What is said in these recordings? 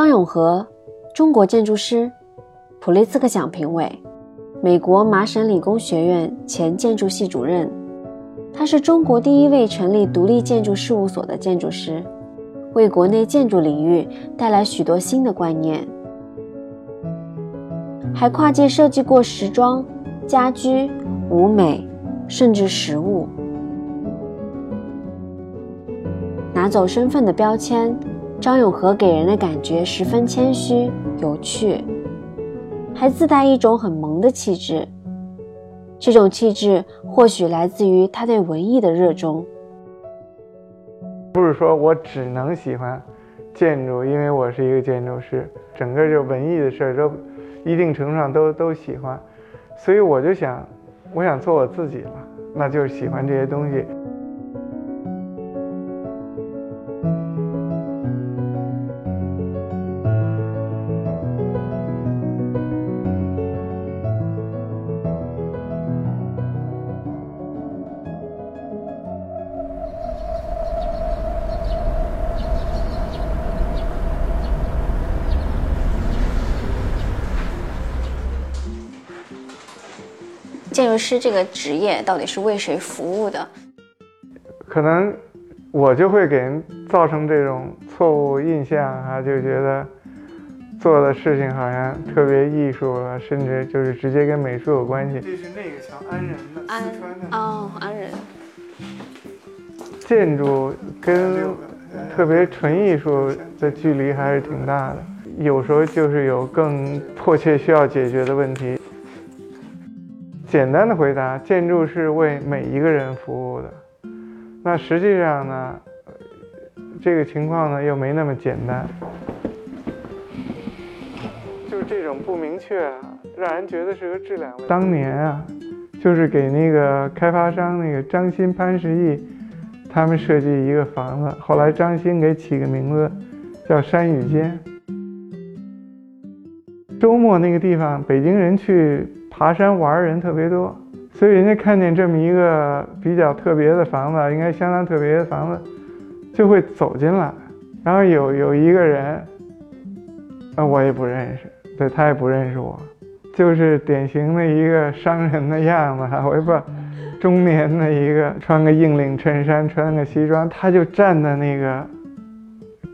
张永和，中国建筑师，普利兹克奖评委，美国麻省理工学院前建筑系主任。他是中国第一位成立独立建筑事务所的建筑师，为国内建筑领域带来许多新的观念，还跨界设计过时装、家居、舞美，甚至食物。拿走身份的标签，张永和给人的感觉十分谦虚、有趣，还自带一种很萌的气质。这种气质或许来自于他对文艺的热衷。不是说我只能喜欢建筑，因为我是一个建筑师，整个就文艺的事儿都一定程度上都都喜欢，所以我就想，我想做我自己了，那就是喜欢这些东西。建筑师这个职业到底是为谁服务的？可能我就会给人造成这种错误印象啊，就觉得做的事情好像特别艺术啊，甚至就是直接跟美术有关系。这是那个桥安仁的，安川的哦，安仁。建筑跟特别纯艺术的距离还是挺大的，有时候就是有更迫切需要解决的问题。简单的回答，建筑是为每一个人服务的。那实际上呢，这个情况呢又没那么简单。就这种不明确啊，让人觉得是个质量问题。当年啊，就是给那个开发商那个张欣、潘石屹他们设计一个房子，后来张欣给起个名字叫山雨间。周末那个地方，北京人去。爬山玩人特别多，所以人家看见这么一个比较特别的房子，应该相当特别的房子，就会走进来。然后有有一个人，啊，我也不认识，对他也不认识我，就是典型的一个商人的样子，我也不知道，中年的一个，穿个硬领衬衫，穿个西装，他就站在那个，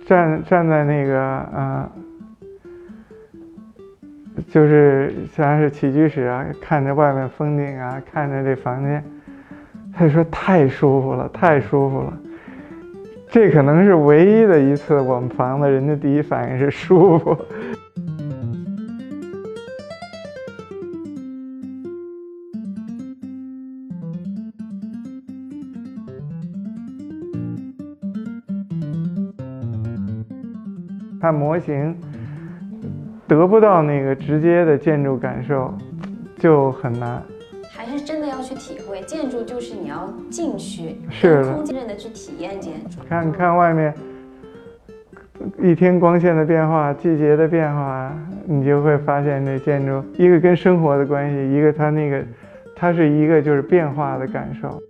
站站在那个啊。就是像是起居室啊，看着外面风景啊，看着这房间，他就说太舒服了，太舒服了。这可能是唯一的一次我们房子，人家第一反应是舒服。看模型。得不到那个直接的建筑感受，就很难。还是真的要去体会，建筑就是你要进去，是空间的去体验建筑。看看外面一天光线的变化，季节的变化，你就会发现这建筑一个跟生活的关系，一个它那个它是一个就是变化的感受。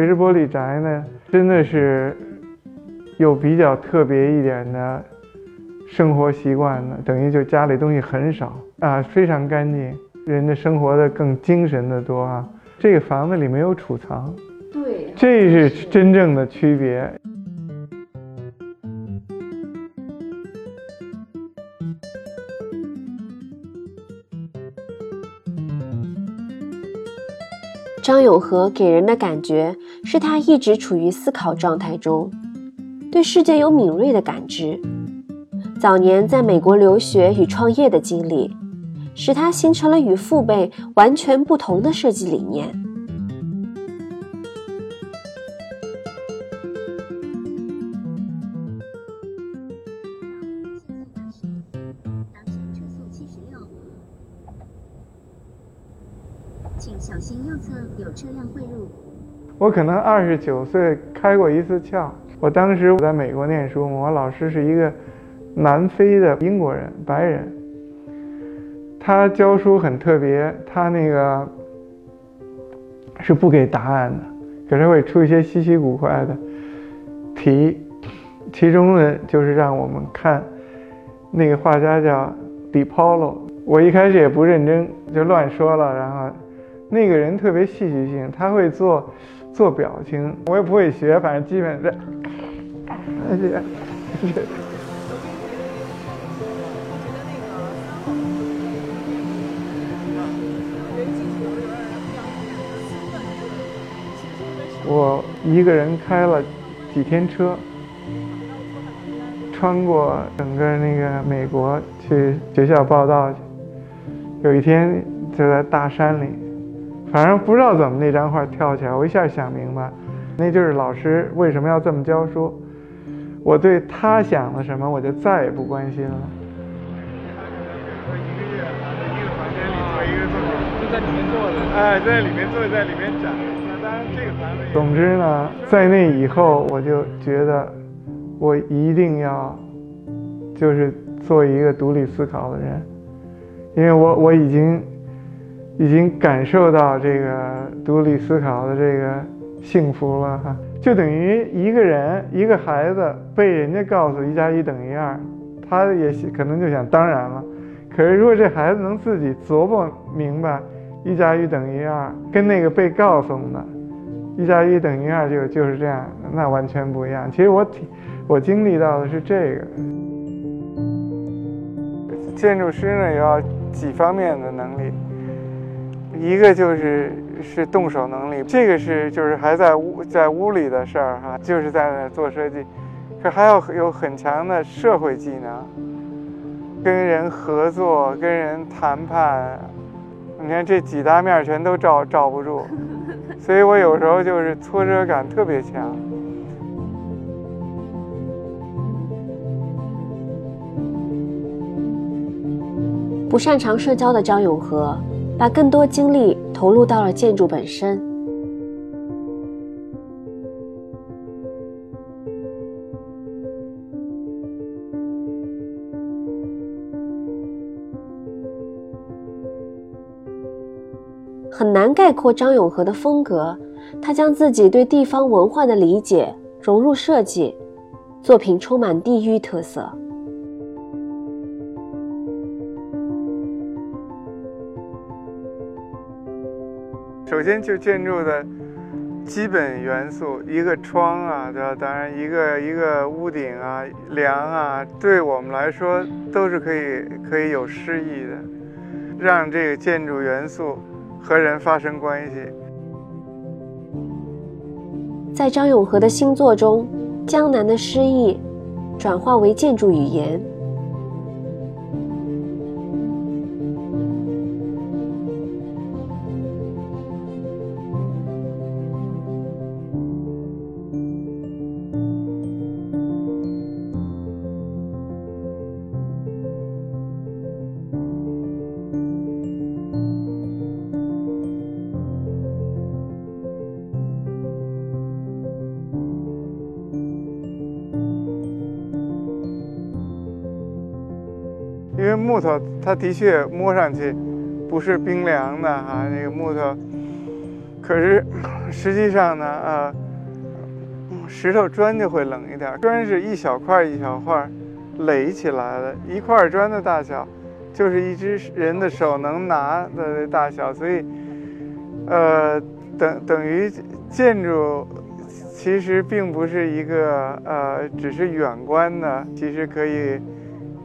垂直玻璃宅呢，真的是有比较特别一点的生活习惯的，等于就家里东西很少啊，非常干净，人的生活的更精神的多啊。这个房子里没有储藏，对，这是真正的区别。张永和给人的感觉是他一直处于思考状态中，对世界有敏锐的感知。早年在美国留学与创业的经历，使他形成了与父辈完全不同的设计理念。请小心右侧有车辆汇入。我可能二十九岁开过一次窍。我当时我在美国念书，我老师是一个南非的英国人，白人。他教书很特别，他那个是不给答案的，可是会出一些稀奇古怪的题，其中呢就是让我们看那个画家叫 Di p o l o 我一开始也不认真就乱说了，然后那个人特别戏剧性，他会做做表情，我也不会学，反正基本这，而且。我一个人开了几天车，穿过整个那个美国去学校报道去。有一天就在大山里，反正不知道怎么那张画跳起来，我一下想明白，那就是老师为什么要这么教书。我对他想了什么，我就再也不关心了。一个房间里做一个作品，就在里面做的。哎，在里面做，在里面展。总之呢，在那以后，我就觉得我一定要就是做一个独立思考的人，因为我我已经已经感受到这个独立思考的这个幸福了哈。就等于一个人一个孩子被人家告诉一加一等于二，他也可能就想当然了。可是如果这孩子能自己琢磨明白一加一等于二，跟那个被告诉的。一加一等于二，就就是这样，那完全不一样。其实我体，我经历到的是这个。建筑师呢，要几方面的能力，一个就是是动手能力，这个是就是还在屋在屋里的事儿哈，就是在那做设计，可还要有很强的社会技能，跟人合作、跟人谈判。你看这几大面全都罩罩不住。所以我有时候就是挫折感特别强。不擅长社交的张永和，把更多精力投入到了建筑本身。很难概括张永和的风格，他将自己对地方文化的理解融入设计，作品充满地域特色。首先就建筑的基本元素，一个窗啊，对吧？当然一个一个屋顶啊、梁啊，对我们来说都是可以可以有诗意的，让这个建筑元素。和人发生关系。在张永和的新作中，江南的诗意转化为建筑语言。因为木头，它的确摸上去不是冰凉的哈，那个木头。可是实际上呢，呃，石头砖就会冷一点。砖是一小块一小块垒起来的，一块砖的大小就是一只人的手能拿的大小，所以，呃，等等于建筑其实并不是一个呃，只是远观的，其实可以。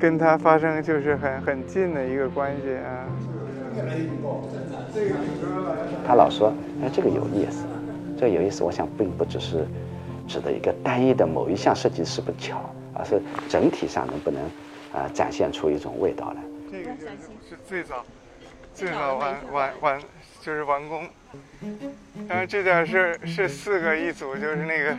跟他发生就是很很近的一个关系啊。他老说：“哎，这个有意思，这个有意思。”我想并不只是指的一个单一的某一项设计是不巧，而是整体上能不能啊展现出一种味道来。这个是最早最早完完完就是完工，然后这点是是四个一组，就是那个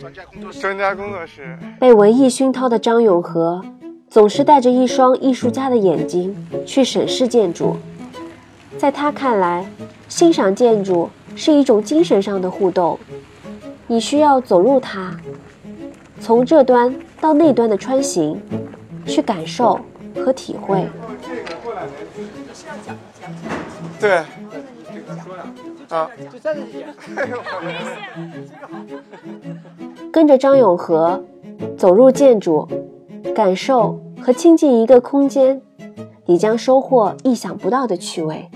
专家工作室。专家工作室。被文艺熏陶的张永和。总是带着一双艺术家的眼睛去审视建筑，在他看来，欣赏建筑是一种精神上的互动，你需要走入它，从这端到那端的穿行，去感受和体会。对。好，就站在这边。跟着张永和走入建筑，感受和亲近一个空间，你将收获意想不到的趣味。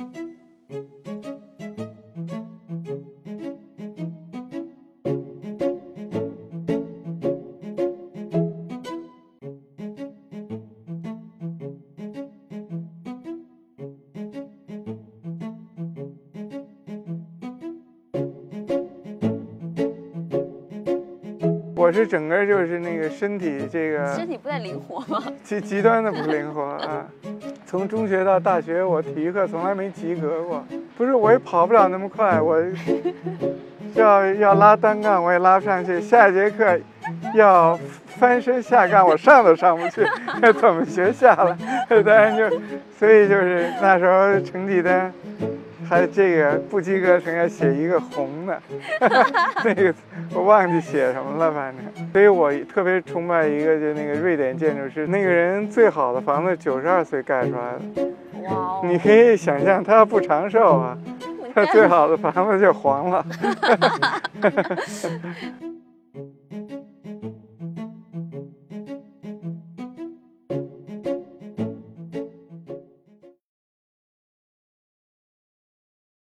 我是整个就是那个身体这个身体不太灵活吗？极极端的不灵活啊！从中学到大学，我体育课从来没及格过。不是，我也跑不了那么快，我要要拉单杠，我也拉不上去。下一节课要翻身下杠，我上都上不去，怎么学下来？当然就，所以就是那时候成绩单。还这个不及格，成要写一个红的，那个我忘记写什么了，反正。所以我特别崇拜一个，就那个瑞典建筑师，那个人最好的房子九十二岁盖出来的。哇！你可以想象，他不长寿啊，他最好的房子就黄了。